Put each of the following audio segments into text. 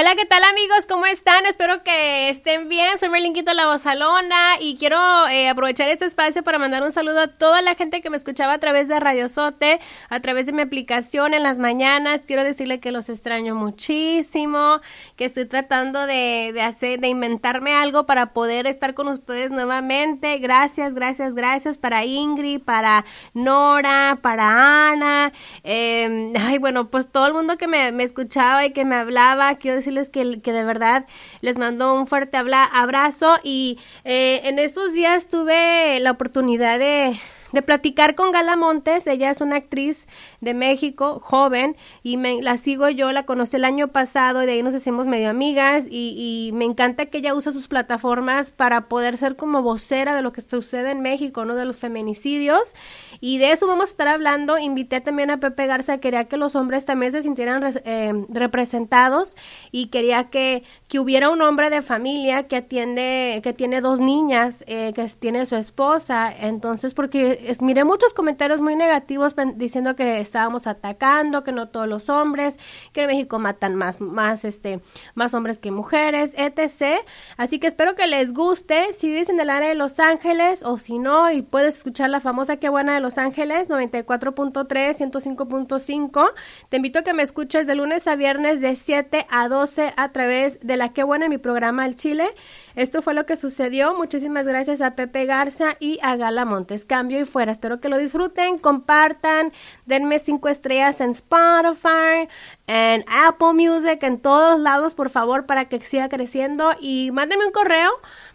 Hola, ¿qué tal amigos? ¿Cómo están? Espero que estén bien. Soy Merlinquito La Bozalona y quiero eh, aprovechar este espacio para mandar un saludo a toda la gente que me escuchaba a través de Radio Sote, a través de mi aplicación en las mañanas. Quiero decirle que los extraño muchísimo, que estoy tratando de, hacer, de inventarme algo para poder estar con ustedes nuevamente. Gracias, gracias, gracias para Ingrid, para Nora, para Ana. Eh, ay, bueno, pues todo el mundo que me, me escuchaba y que me hablaba, quiero decirles que, que de verdad les mando un fuerte abrazo y eh, en estos días tuve la oportunidad de de platicar con Gala Montes. Ella es una actriz de México, joven, y me, la sigo yo, la conocí el año pasado y de ahí nos hicimos medio amigas y, y, me encanta que ella usa sus plataformas para poder ser como vocera de lo que sucede en México, ¿no? De los feminicidios. Y de eso vamos a estar hablando. Invité también a Pepe Garza, quería que los hombres también se sintieran eh, representados y quería que, que hubiera un hombre de familia que atiende, que tiene dos niñas, eh, que tiene su esposa. Entonces, porque miré muchos comentarios muy negativos diciendo que estábamos atacando, que no todos los hombres, que en México matan más, más, este, más hombres que mujeres, etc. Así que espero que les guste. Si vives en el área de Los Ángeles o si no, y puedes escuchar la famosa Qué Buena de Los Ángeles, 94.3, 105.5, te invito a que me escuches de lunes a viernes de 7 a 12 a través de la Qué Buena en mi programa El Chile. Esto fue lo que sucedió. Muchísimas gracias a Pepe Garza y a Gala Montes. Cambio y fuera. Espero que lo disfruten, compartan, denme cinco estrellas en Spotify, en Apple Music, en todos lados, por favor, para que siga creciendo. Y mándenme un correo,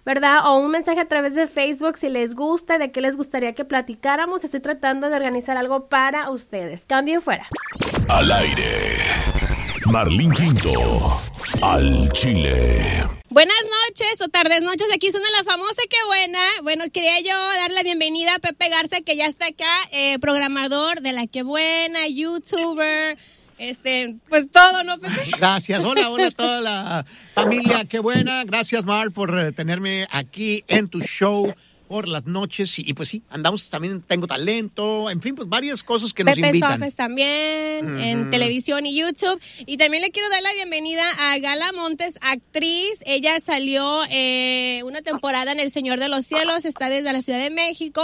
¿verdad? O un mensaje a través de Facebook si les gusta, de qué les gustaría que platicáramos. Estoy tratando de organizar algo para ustedes. Cambio fuera. Al aire. Marlín Quinto. Al Chile. Buenas noches o tardes noches, aquí suena la famosa Qué Buena. Bueno, quería yo dar la bienvenida a Pepe Garza, que ya está acá, eh, programador de la Qué Buena, youtuber, este, pues todo, ¿no, Pepe? Gracias, hola, hola a toda la familia Qué Buena. Gracias, Mar, por eh, tenerme aquí en tu show por las noches y, pues sí, andamos también, tengo talento, en fin, pues varias cosas que nos Pepe invitan. Sofes también, en televisión y YouTube. Y también le quiero dar la bienvenida a Gala Montes, actriz. Ella salió eh, una temporada en El Señor de los Cielos, está desde la Ciudad de México.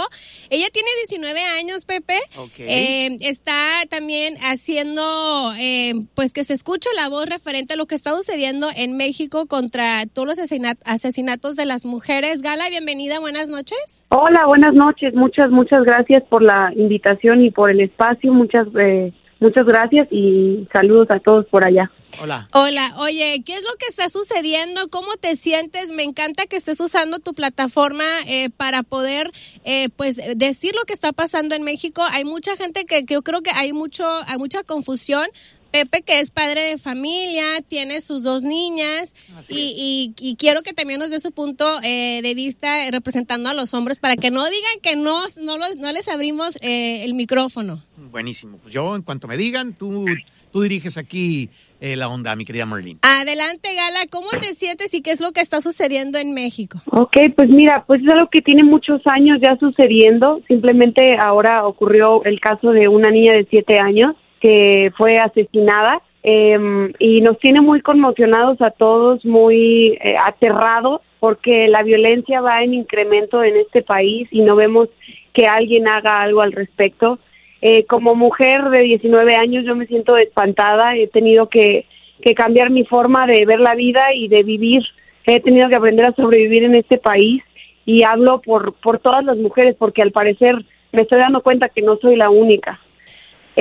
Ella tiene 19 años, Pepe. Eh, está también haciendo, eh, pues que se escuche la voz referente a lo que está sucediendo en México contra todos los asesinatos de las mujeres. Gala, bienvenida, buenas noches. Hola, buenas noches. Muchas, muchas gracias por la invitación y por el espacio. Muchas, eh, muchas gracias y saludos a todos por allá. Hola. Hola, oye, ¿qué es lo que está sucediendo? ¿Cómo te sientes? Me encanta que estés usando tu plataforma eh, para poder, eh, pues, decir lo que está pasando en México. Hay mucha gente que, que yo creo que hay mucho, hay mucha confusión Pepe, que es padre de familia, tiene sus dos niñas y, y, quiero que también nos dé su punto eh, de vista representando a los hombres para que no digan que no, no, no les abrimos eh, el micrófono. Buenísimo. Pues yo, en cuanto me digan, tú, tú diriges aquí eh, la onda, mi querida Marlene. Adelante, Gala, ¿cómo te sientes y qué es lo que está sucediendo en México? Ok, pues mira, pues es algo que tiene muchos años ya sucediendo. Simplemente ahora ocurrió el caso de una niña de siete años que fue asesinada eh, y nos tiene muy conmocionados a todos, muy eh, aterrados porque la violencia va en incremento en este país y no vemos que alguien haga algo al respecto. Eh, como mujer de 19 años yo me siento espantada, he tenido que, que cambiar mi forma de ver la vida y de vivir, he tenido que aprender a sobrevivir en este país y hablo por, por todas las mujeres porque al parecer me estoy dando cuenta que no soy la única.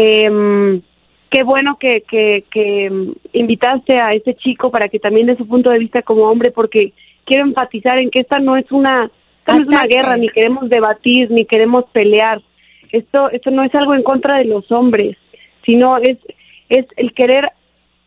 Eh, qué bueno que, que, que invitaste a ese chico para que también dé su punto de vista como hombre, porque quiero enfatizar en que esta no es una, esta no es una guerra, ni queremos debatir, ni queremos pelear. Esto, esto no es algo en contra de los hombres, sino es, es el querer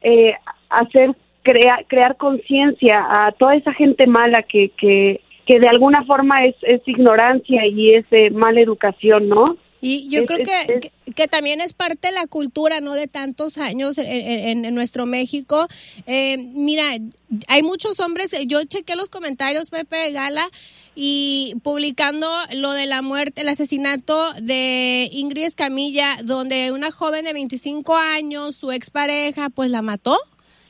eh, hacer crear crear conciencia a toda esa gente mala que, que, que de alguna forma es, es ignorancia y es eh, mala educación, ¿no? Y yo creo que, que, también es parte de la cultura, ¿no? De tantos años en, en, nuestro México. Eh, mira, hay muchos hombres, yo chequé los comentarios, Pepe Gala, y publicando lo de la muerte, el asesinato de Ingrid Escamilla, donde una joven de 25 años, su expareja, pues la mató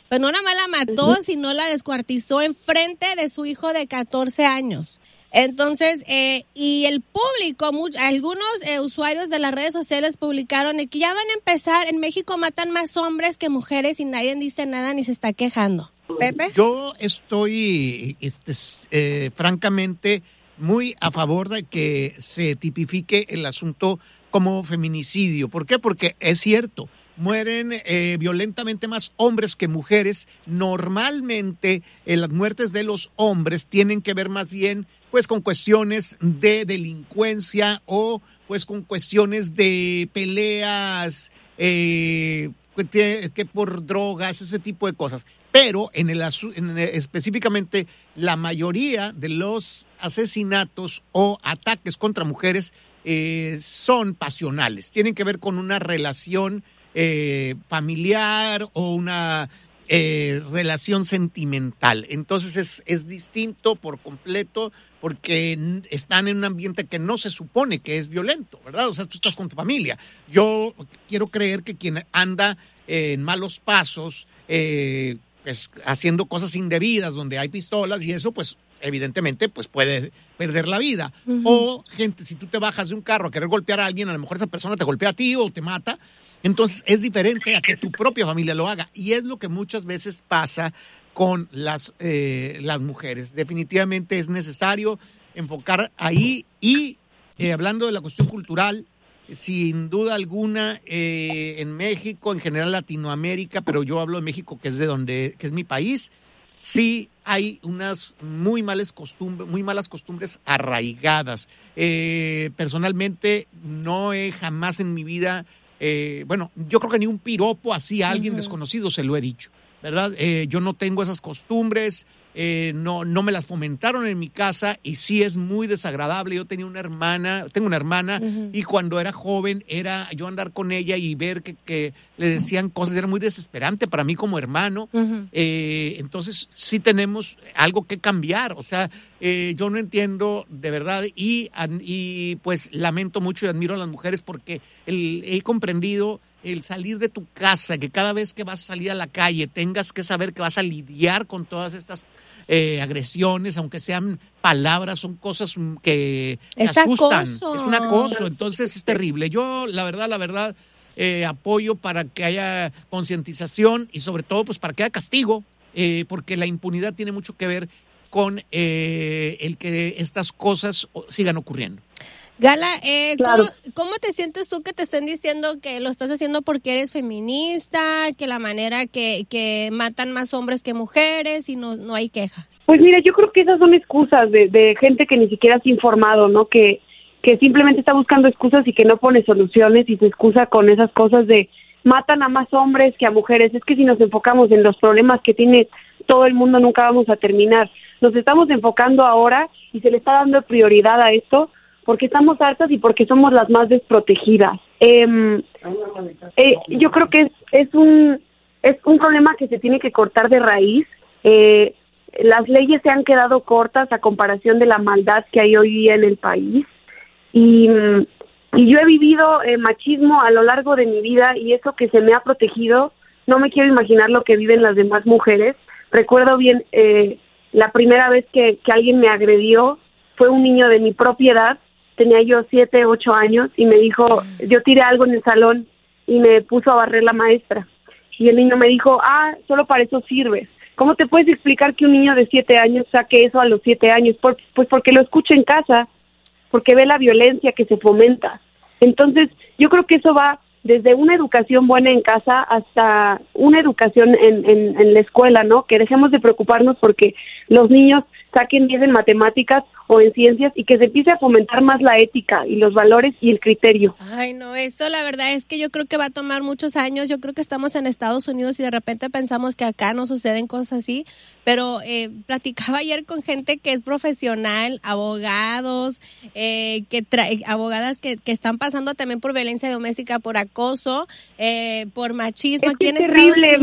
Pero no nada más la mató, sino la descuartizó en frente de su hijo de 14 años. Entonces, eh, y el público, algunos eh, usuarios de las redes sociales publicaron que ya van a empezar, en México matan más hombres que mujeres y nadie dice nada ni se está quejando. Pepe. Yo estoy, este, eh, francamente, muy a favor de que se tipifique el asunto como feminicidio. ¿Por qué? Porque es cierto, mueren eh, violentamente más hombres que mujeres. Normalmente eh, las muertes de los hombres tienen que ver más bien pues con cuestiones de delincuencia o pues con cuestiones de peleas eh, que por drogas, ese tipo de cosas. Pero en el, en específicamente la mayoría de los asesinatos o ataques contra mujeres eh, son pasionales, tienen que ver con una relación eh, familiar o una eh, relación sentimental. Entonces es, es distinto por completo porque están en un ambiente que no se supone que es violento, ¿verdad? O sea, tú estás con tu familia. Yo quiero creer que quien anda en malos pasos, pues, haciendo cosas indebidas donde hay pistolas y eso, pues evidentemente, pues puede perder la vida. O gente, si tú te bajas de un carro a querer golpear a alguien, a lo mejor esa persona te golpea a ti o te mata. Entonces es diferente a que tu propia familia lo haga. Y es lo que muchas veces pasa con las, eh, las mujeres. Definitivamente es necesario enfocar ahí y eh, hablando de la cuestión cultural, sin duda alguna eh, en México, en general Latinoamérica, pero yo hablo de México que es de donde, que es mi país, sí hay unas muy malas costumbres, muy malas costumbres arraigadas. Eh, personalmente, no he jamás en mi vida, eh, bueno, yo creo que ni un piropo así a alguien desconocido se lo he dicho, ¿verdad? Eh, yo no tengo esas costumbres. Eh, no, no me las fomentaron en mi casa y sí es muy desagradable. Yo tenía una hermana, tengo una hermana y cuando era joven era yo andar con ella y ver que, le decían cosas, era muy desesperante para mí como hermano. Eh, entonces sí tenemos algo que cambiar, o sea, eh, yo no entiendo de verdad y, y pues lamento mucho y admiro a las mujeres porque he comprendido el salir de tu casa, que cada vez que vas a salir a la calle tengas que saber que vas a lidiar con todas estas eh, agresiones, aunque sean palabras, son cosas que asustan. Es un acoso, entonces es terrible. Yo, la verdad, la verdad, eh, apoyo para que haya concientización y sobre todo, pues para que haya castigo, eh, porque la impunidad tiene mucho que ver con el que estas cosas sigan ocurriendo. Gala, eh, ¿cómo, te sientes tú que te estén diciendo que lo estás haciendo porque eres feminista, que la manera que, que matan más hombres que mujeres y no, no hay queja? Pues mira, yo creo que esas son excusas de, de gente que ni siquiera has informado, ¿no? Que, que simplemente está buscando excusas y que no pone soluciones y se excusa con esas cosas de matan a más hombres que a mujeres. Es que si nos enfocamos en los problemas que tiene todo el mundo nunca vamos a terminar. Nos estamos enfocando ahora y se le está dando prioridad a esto porque estamos hartas y porque somos las más desprotegidas. Em, eh, yo creo que es, es un es un problema que se tiene que cortar de raíz. Eh, las leyes se han quedado cortas a comparación de la maldad que hay hoy día en el país y, y yo he vivido eh, machismo a lo largo de mi vida y eso que se me ha protegido no me quiero imaginar lo que viven las demás mujeres. Recuerdo bien eh, la primera vez que, que alguien me agredió fue un niño de mi propiedad tenía yo siete, ocho años y me dijo, yo tiré algo en el salón y me puso a barrer la maestra. Y el niño me dijo, ah, solo para eso sirves. ¿Cómo te puedes explicar que un niño de siete años saque eso a los siete años? pues porque lo escucha en casa, porque ve la violencia que se fomenta. Entonces, yo creo que eso va desde una educación buena en casa hasta una educación en, en, en la escuela, ¿no? Que dejemos de preocuparnos porque los niños saquen 10 en matemáticas o en ciencias y que se empiece a fomentar más la ética y los valores y el criterio. Ay, no, esto la verdad es que yo creo que va a tomar muchos años. Yo creo que estamos en Estados Unidos y de repente pensamos que acá no suceden cosas así, pero eh, platicaba ayer con gente que es profesional, abogados, eh, que abogadas que, que, están pasando también por violencia doméstica, por acoso, eh, por machismo es es terrible,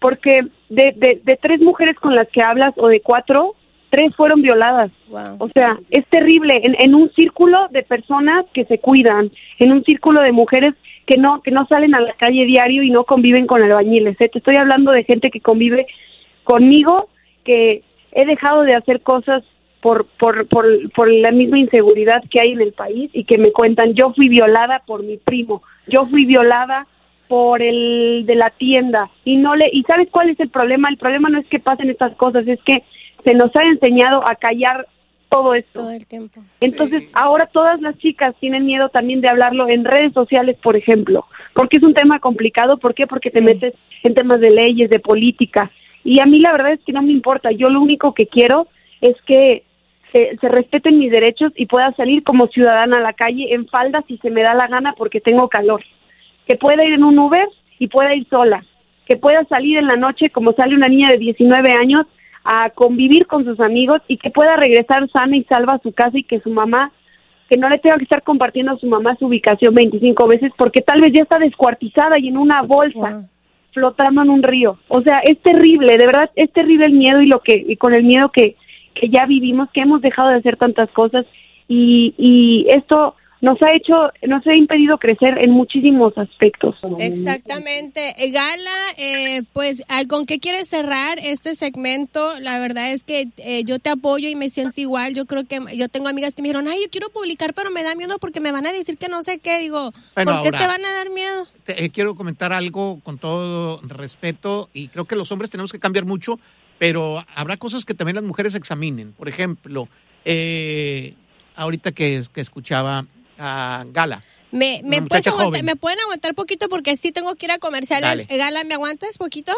porque de, de, de tres mujeres con las que hablas o de cuatro, tres fueron violadas. O sea, es terrible. En, en, un círculo de personas que se cuidan, en un círculo de mujeres que no que no salen a la calle diario y no conviven con albañiles. ¿eh? Te estoy hablando de gente que convive conmigo, que he dejado de hacer cosas por, por, por, por la misma inseguridad que hay en el país y que me cuentan, yo fui violada por mi primo, yo fui violada por el de la tienda y no le y sabes cuál es el problema el problema no es que pasen estas cosas es que se nos ha enseñado a callar todo esto. Todo el tiempo. entonces ahora todas las chicas tienen miedo también de hablarlo en redes sociales por ejemplo porque es un tema complicado. ¿por qué? porque te metes en temas de leyes de política. Y a mí la verdad es que no me importa. Yo lo único que quiero es que se, se respeten mis derechos y pueda salir como ciudadana a la calle en falda si se me da la gana porque tengo calor. Que pueda ir en un Uber y pueda ir sola, que pueda salir en la noche como sale una niña de 19 años a convivir con sus amigos y que pueda regresar sana y salva a su casa y que su mamá, que no le tenga que estar compartiendo a su mamá su ubicación 25 veces porque tal vez ya está descuartizada y en una bolsa Wow. flotando en un río. O sea, es terrible, de verdad es terrible el miedo y lo que y con el miedo que que ya vivimos, que hemos dejado de hacer tantas cosas y y esto nos ha hecho, nos ha impedido crecer en muchísimos aspectos. Exactamente. Eh, Gala, eh, pues, ¿al- ¿con qué quieres cerrar este segmento? La verdad es que eh, yo te apoyo y me siento igual. Yo creo que yo tengo amigas que me dijeron, ay, yo quiero publicar, pero me da miedo porque me van a decir que no sé qué. Digo, Bueno, ¿por qué ahora- te van a dar miedo? Te- eh, quiero comentar algo con todo respeto y creo que los hombres tenemos que cambiar mucho, pero habrá cosas que también las mujeres examinen. Por ejemplo, eh, ahorita que, que escuchaba a Gala. ¿Me, me, puedes aguantar-. ¿Me pueden aguantar poquito? Porque sí tengo que ir a. Eh, Gala, ¿me aguantas poquito?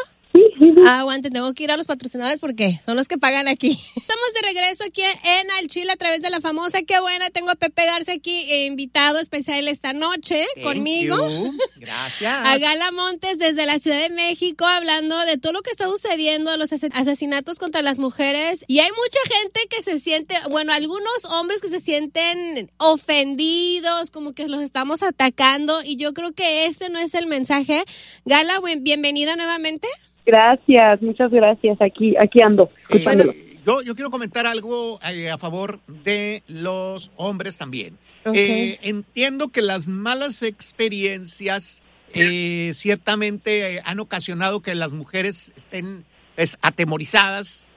Ah, aguante, tengo que ir a los patrocinadores porque son los que pagan aquí. Estamos de regreso aquí en Al Chile a través de la famosa. Qué buena, tengo a Pepe Garza aquí, eh, invitado especial esta noche conmigo. Thank you. Gracias. A Gala Montes desde la Ciudad de México hablando de todo lo que está sucediendo, los ase- asesinatos contra las mujeres. Y hay mucha gente que se siente, bueno, algunos hombres que se sienten ofendidos, como que los estamos atacando. Y yo creo que este no es el mensaje. Gala, buen- bienvenida nuevamente. Gracias, muchas gracias. Aquí, aquí ando. Eh, yo, yo quiero comentar algo eh, a favor de los hombres también. Eh, entiendo que las malas experiencias eh, ciertamente eh, han ocasionado que las mujeres estén pues, atemorizadas.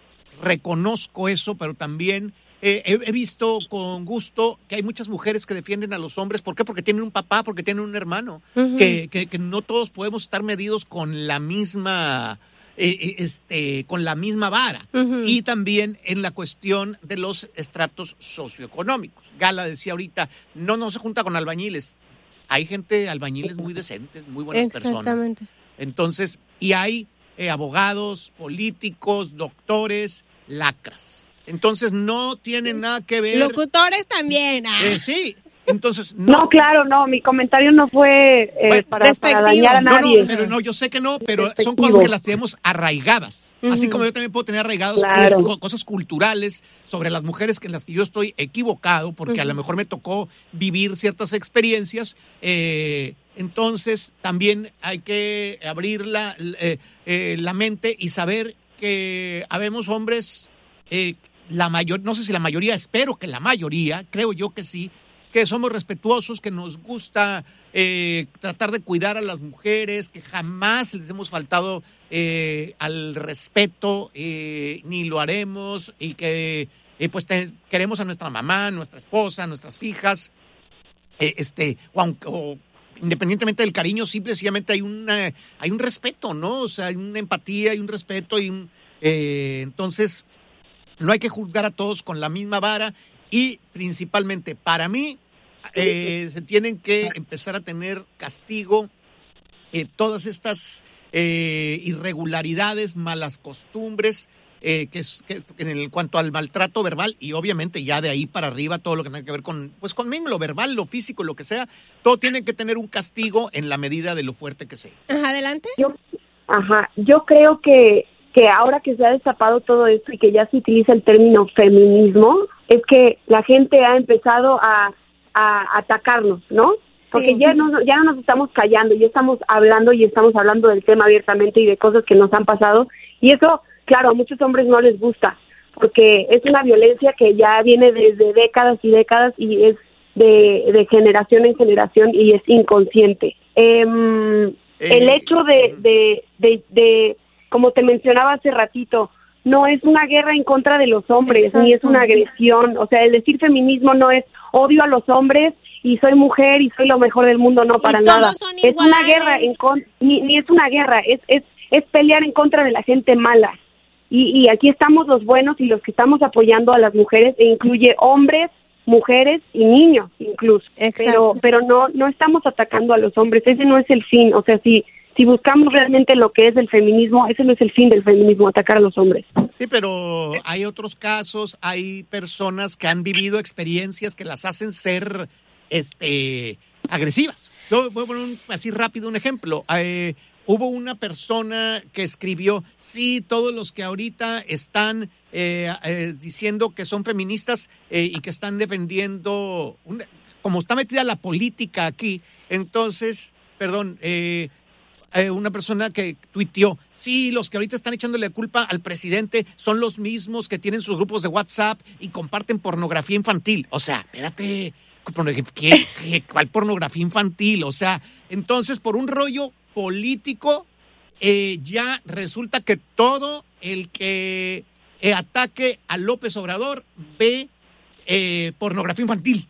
Reconozco eso, pero también eh, he, he visto con gusto que hay muchas mujeres que defienden a los hombres. ¿Por qué? Porque tienen un papá, porque tienen un hermano. Que, que- que no todos podemos estar medidos con la misma, eh, eh, este, con la misma vara. Y también en la cuestión de los estratos socioeconómicos. Gala decía ahorita, no, no se junta con albañiles. Hay gente, albañiles muy decentes, muy buenas personas. Exactamente. Entonces, y hay eh, abogados, políticos, doctores, lacras. Entonces, no tiene nada que ver. Locutores también. Ah. Eh, sí, entonces, No, claro, no, mi comentario no fue eh, Bueno, para, para dañar a nadie. no, pero no, yo sé que no, pero son cosas que las tenemos arraigadas. Así como yo también puedo tener arraigadas Claro. co- cosas culturales sobre las mujeres que en las que yo estoy equivocado, porque a lo mejor me tocó vivir ciertas experiencias. eh, entonces, también hay que abrir la, eh, eh, la mente y saber que habemos hombres, eh, la mayor, no sé si la mayoría, espero que la mayoría, creo yo que sí, que somos respetuosos, que nos gusta eh, tratar de cuidar a las mujeres, que jamás les hemos faltado eh, al respeto, eh, ni lo haremos, y que pues queremos a nuestra mamá, nuestra esposa, nuestras hijas, este, o aunque, independientemente del cariño, simplemente hay una, hay un respeto, ¿no? O sea, hay una empatía, hay un respeto, y un, entonces no hay que juzgar a todos con la misma vara y principalmente para mí eh, se tienen que empezar a tener castigo eh, todas estas eh, irregularidades, malas costumbres, eh, que, es, que en el cuanto al maltrato verbal y obviamente ya de ahí para arriba todo lo que tenga que ver con, pues conmigo, lo verbal, lo físico, lo que sea, todo tiene que tener un castigo en la medida de lo fuerte que sea. Ajá, adelante. Yo, ajá, yo creo que, que ahora que se ha destapado todo esto y que ya se utiliza el término feminismo, es que la gente ha empezado a, a atacarnos, ¿no? Porque Sí. ya no, ya no nos estamos callando, ya estamos hablando y estamos hablando del tema abiertamente y de cosas que nos han pasado. Y eso, claro, a muchos hombres no les gusta, porque es una violencia que ya viene desde décadas y décadas y es de, de generación en generación y es inconsciente. em, el Eh, hecho de, de, de, de, como te mencionaba hace ratito, no es una guerra en contra de los hombres, ni es una agresión. O sea, el decir feminismo no es odio a los hombres y soy mujer y soy lo mejor del mundo, no para nada. son Es una guerra en con, ni, ni es una guerra, es, es, es pelear en contra de la gente mala. Y, y aquí estamos los buenos y los que estamos apoyando a las mujeres, e incluye hombres, mujeres y niños incluso. Exacto. Pero, pero no, no estamos atacando a los hombres, ese no es el fin. O sea, si, si buscamos realmente lo que es el feminismo, ese no es el fin del feminismo, atacar a los hombres. Sí, pero hay otros casos, hay personas que han vivido experiencias que las hacen ser este agresivas. Yo voy a poner un- así rápido un ejemplo. Eh, hubo una persona que escribió, sí, todos los que ahorita están eh, eh, diciendo que son feministas eh, y que están defendiendo, como está metida la política aquí, entonces, perdón, eh, eh, una persona que tuiteó, sí, los que ahorita están echándole culpa al presidente son los mismos que tienen sus grupos de WhatsApp y comparten pornografía infantil. O sea, espérate, ¿qué, qué, cuál pornografía infantil? O sea, entonces por un rollo político eh, ya resulta que todo el que eh, ataque a López Obrador ve pornografía infantil.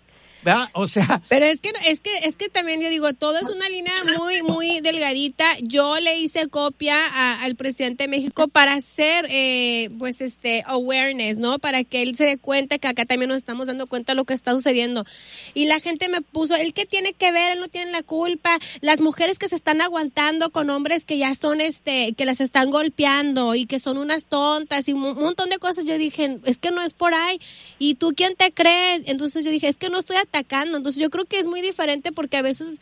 O sea, Pero es que es que es que también yo digo, todo es una línea muy muy delgadita. Yo le hice copia a- al presidente de México para hacer eh, pues este awareness, ¿no? Para que él se dé cuenta que acá también nos estamos dando cuenta de lo que está sucediendo. Y la gente me puso, ¿él qué tiene que ver? Él no tiene la culpa. Las mujeres que se están aguantando con hombres que ya son este que las están golpeando y que son unas tontas y un montón de cosas. Yo dije, es que no es por ahí. ¿Y tú quién te crees? Entonces yo dije, es que no estoy atacando. Entonces yo creo que es muy diferente porque a veces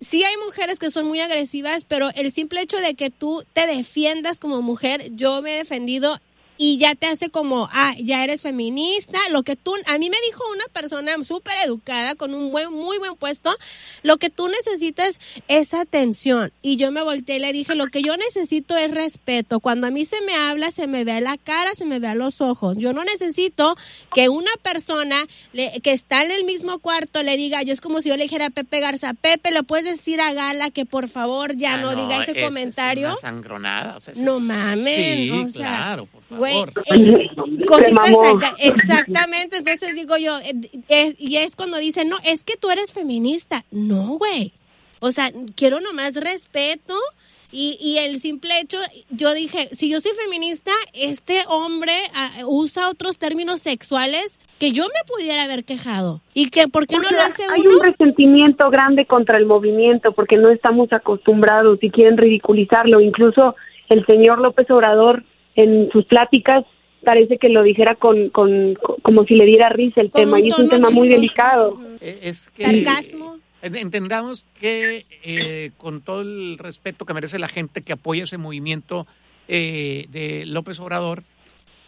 sí hay mujeres que son muy agresivas, pero el simple hecho de que tú te defiendas como mujer, yo me he defendido y ya te hace como, ah, ya eres feminista, lo que tú, a mí me dijo una persona súper educada con un buen, muy buen puesto, lo que tú necesitas es atención. Y yo me volteé y le dije, lo que yo necesito es respeto. Cuando a mí se me habla, se me ve la cara, se me ve a los ojos. Yo no necesito que una persona le- que está en el mismo cuarto le diga, yo es como si yo le dijera a Pepe Garza, Pepe, ¿le puedes decir a Gala que por favor ya ah, no, diga ese esa es comentario? una sangronada. o sea, esa No es- mamen, Sí, o sea, claro, por. Güey, eh, cositas acá, exactamente, entonces digo yo, eh, es- y es cuando dicen, no, es que tú eres feminista. No, güey. O sea, quiero nomás respeto y, y el simple hecho, yo dije, si yo soy feminista, este hombre ah, usa otros términos sexuales que yo me pudiera haber quejado. ¿Y que por qué no lo hace hay uno? un resentimiento grande contra el movimiento porque no estamos acostumbrados y quieren ridiculizarlo. Incluso el señor López Obrador en sus pláticas parece que lo dijera con, con, con- como si le diera risa el tema y es un tema muy delicado. Eh, Es que Sarcasmo. en- entendamos que eh, con todo el respeto que merece la gente que apoya ese movimiento eh, de López Obrador,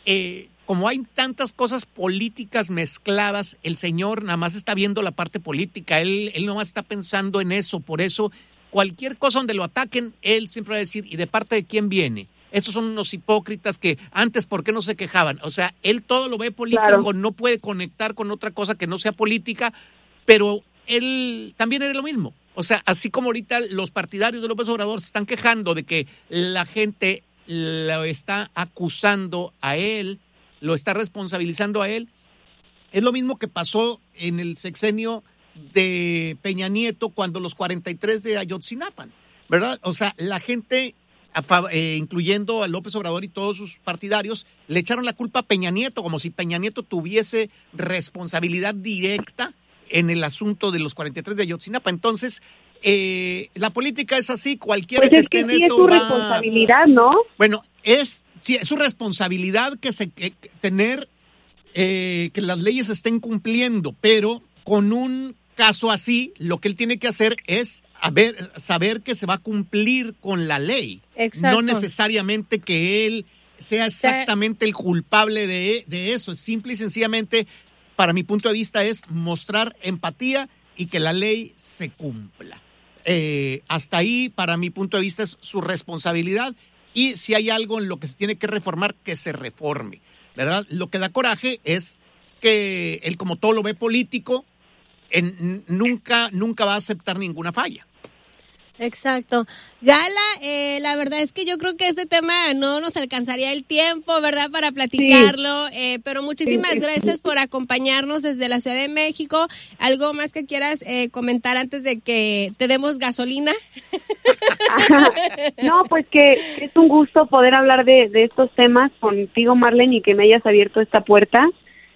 eh, como hay tantas cosas políticas mezcladas, el señor nada más está viendo la parte política, él, él nada más está pensando en eso, por eso cualquier cosa donde lo ataquen, él siempre va a decir, ¿y de parte de quién viene? Estos son unos hipócritas que antes, ¿por qué no se quejaban? O sea, él todo lo ve político, Claro. no puede conectar con otra cosa que no sea política, pero él también era lo mismo. O sea, así como ahorita los partidarios de López Obrador se están quejando de que la gente lo está acusando a él, lo está responsabilizando a él, es lo mismo que pasó en el sexenio de Peña Nieto cuando los 43 de Ayotzinapan, ¿verdad? O sea, la gente, eh, incluyendo a López Obrador y todos sus partidarios, le echaron la culpa a Peña Nieto, como si Peña Nieto tuviese responsabilidad directa en el asunto de los 43 de Ayotzinapa. Entonces, eh, la política es así, cualquiera Pues que es esté que en sí es esto su va... responsabilidad, ¿no? Bueno, es, sí, es su responsabilidad que se que- que tener eh, que las leyes estén cumpliendo, pero con un caso así, lo que él tiene que hacer es a ver, saber que se va a cumplir con la ley, Exacto. no necesariamente que él sea exactamente el culpable de, de eso, es simple y sencillamente, para mi punto de vista, es mostrar empatía y que la ley se cumpla. Eh, hasta ahí, para mi punto de vista, es su responsabilidad y si hay algo en lo que se tiene que reformar, que se reforme, ¿verdad? Lo que da coraje es que él, como todo lo ve político, en- nunca, nunca va a aceptar ninguna falla. Exacto. Gala, eh, la verdad es que yo creo que este tema no nos alcanzaría el tiempo, ¿verdad?, para platicarlo, eh, pero muchísimas gracias por acompañarnos desde la Ciudad de México. ¿Algo más que quieras eh, comentar antes de que te demos gasolina? no, pues que es un gusto poder hablar de, de estos temas contigo, Marlene, y que me hayas abierto esta puerta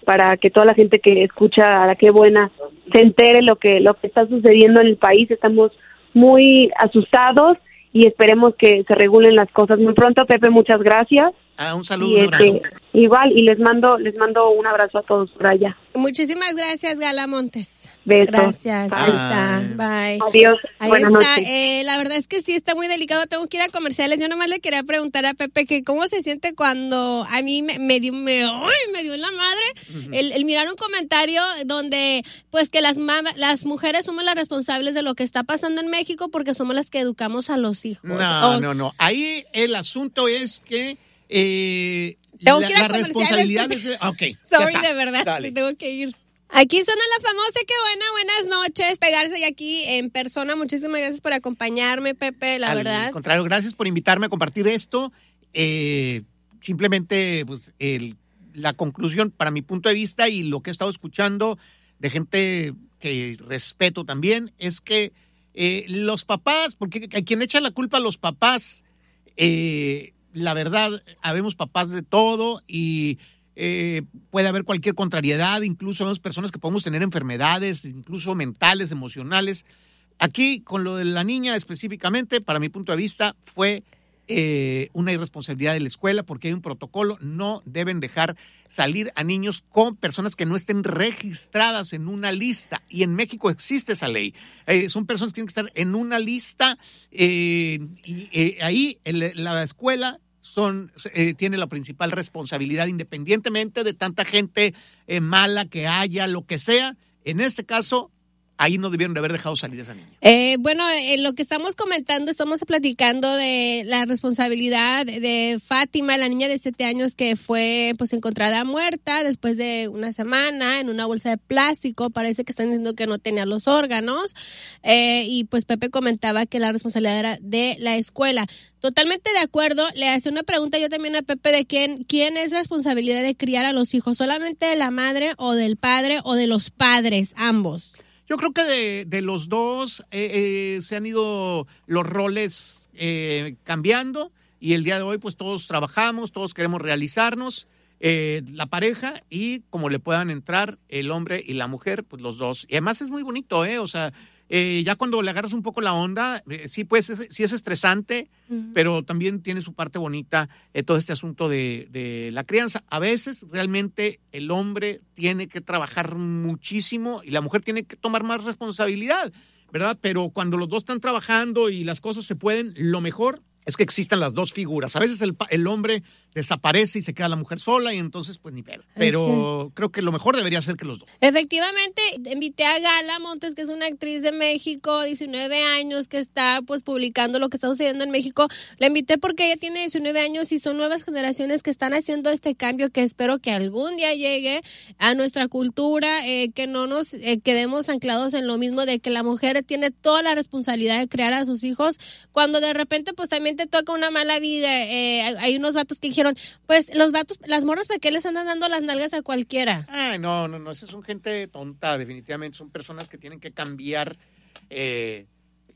para que toda la gente que escucha a la que buena se entere lo que lo que está sucediendo en el país. Estamos muy asustados y esperemos que se regulen las cosas muy pronto. Pepe, muchas gracias. Ah, un saludo, un abrazo. Este, igual, y les mando, les mando un abrazo a todos por allá. Muchísimas gracias, Gala Montes. Besos. Gracias. Ahí está. Bye. Adiós. Ahí Buenas está. Eh, la verdad es que sí está muy delicado. Tengo que ir a comerciales. Yo nomás le quería preguntar a Pepe que cómo se siente cuando a mí me, me dio, me, ¡ay! me dio en la madre el, el mirar un comentario donde, pues, que las, las mujeres somos las responsables de lo que está pasando en México porque somos las que educamos a los hijos. No, O- no, no. Ahí el asunto es que eh, Tengo la, que ir a la responsabilidad porque- es de... Ok. Sorry, de verdad, Dale. tengo que ir. Aquí suena la famosa, qué buena, buenas noches, pegarse y aquí en persona. Muchísimas gracias por acompañarme, Pepe, la Al verdad. contrario, gracias por invitarme a compartir esto. Eh, simplemente, pues, el- la conclusión, para mi punto de vista y lo que he estado escuchando de gente que respeto también, es que eh, los papás, porque a quien echa la culpa a los papás, eh, la verdad, habemos papás de todo y eh, puede haber cualquier contrariedad, incluso vemos personas que podemos tener enfermedades, incluso mentales, emocionales. Aquí, con lo de la niña específicamente, para mi punto de vista, fue eh, una irresponsabilidad de la escuela porque hay un protocolo. No deben dejar salir a niños con personas que no estén registradas en una lista. Y en México existe esa ley. Eh, son personas que tienen que estar en una lista eh, y eh, ahí la escuela son, eh, tiene la principal responsabilidad, independientemente de tanta gente mala que haya, lo que sea. En este caso, ahí no debieron de haber dejado salir esa niña. Eh, bueno, en lo que estamos comentando, estamos platicando de la responsabilidad de Fátima, la niña de siete años que fue pues encontrada muerta después de una semana en una bolsa de plástico. Parece que están diciendo que no tenía los órganos. Eh, y pues Pepe comentaba que la responsabilidad era de la escuela. Totalmente de acuerdo. Le hace una pregunta yo también a Pepe de quién, quién es responsabilidad de criar a los hijos, solamente de la madre o del padre o de los padres, ambos. Yo creo que de, de los dos eh, eh, se han ido los roles eh, cambiando y el día de hoy pues todos trabajamos, todos queremos realizarnos, la pareja y como le puedan entrar el hombre y la mujer, pues los dos. Y además es muy bonito, ¿eh? O sea, eh, ya cuando le agarras un poco la onda, eh, sí pues es, sí es estresante, pero también tiene su parte bonita eh, todo este asunto de, de la crianza. A veces realmente el hombre tiene que trabajar muchísimo y la mujer tiene que tomar más responsabilidad, ¿verdad? Pero cuando los dos están trabajando y las cosas se pueden, lo mejor es que existan las dos figuras. A veces el, el hombre desaparece y se queda la mujer sola y entonces pues ni pedo. Pero creo que lo mejor debería ser que los dos. Efectivamente, invité a Gala Montes, que es una actriz de México, 19 años, que está pues publicando lo que está sucediendo en México. La invité porque ella tiene 19 años y son nuevas generaciones que están haciendo este cambio que espero que algún día llegue a nuestra cultura, eh, que no nos eh, quedemos anclados en lo mismo de que la mujer tiene toda la responsabilidad de criar a sus hijos, cuando de repente pues también toca una mala vida. Eh, hay- unos vatos que dijeron, pues los vatos, las morras pequeñas andan dando las nalgas a cualquiera. Ay, no, no, no, esas son gente tonta, definitivamente. Son personas que tienen que cambiar eh,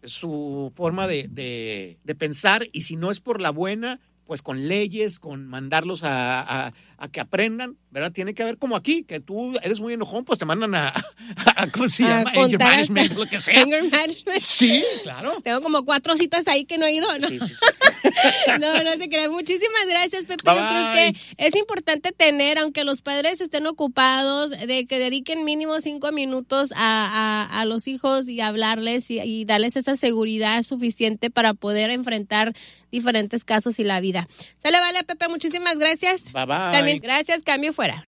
su forma de, de- pensar y si no es por la buena, pues con leyes, con mandarlos a- a que aprendan, ¿verdad? Tiene que haber como aquí, que tú eres muy enojón, pues te mandan a, a- ¿cómo se llama? Anger management, lo que sea. Anger management. Sí, claro. Tengo como cuatro citas ahí que no he ido, ¿no? Sí, sí, sí. No, no se crean. Muchísimas gracias, Pepe. Bye, Yo creo bye. que es importante tener, aunque los padres estén ocupados, de que dediquen mínimo cinco minutos a, a, a los hijos y hablarles y, y darles esa seguridad suficiente para poder enfrentar diferentes casos y la vida. Se le vale, Pepe. Muchísimas gracias. Bye, bye. También gracias. Cambio fuera.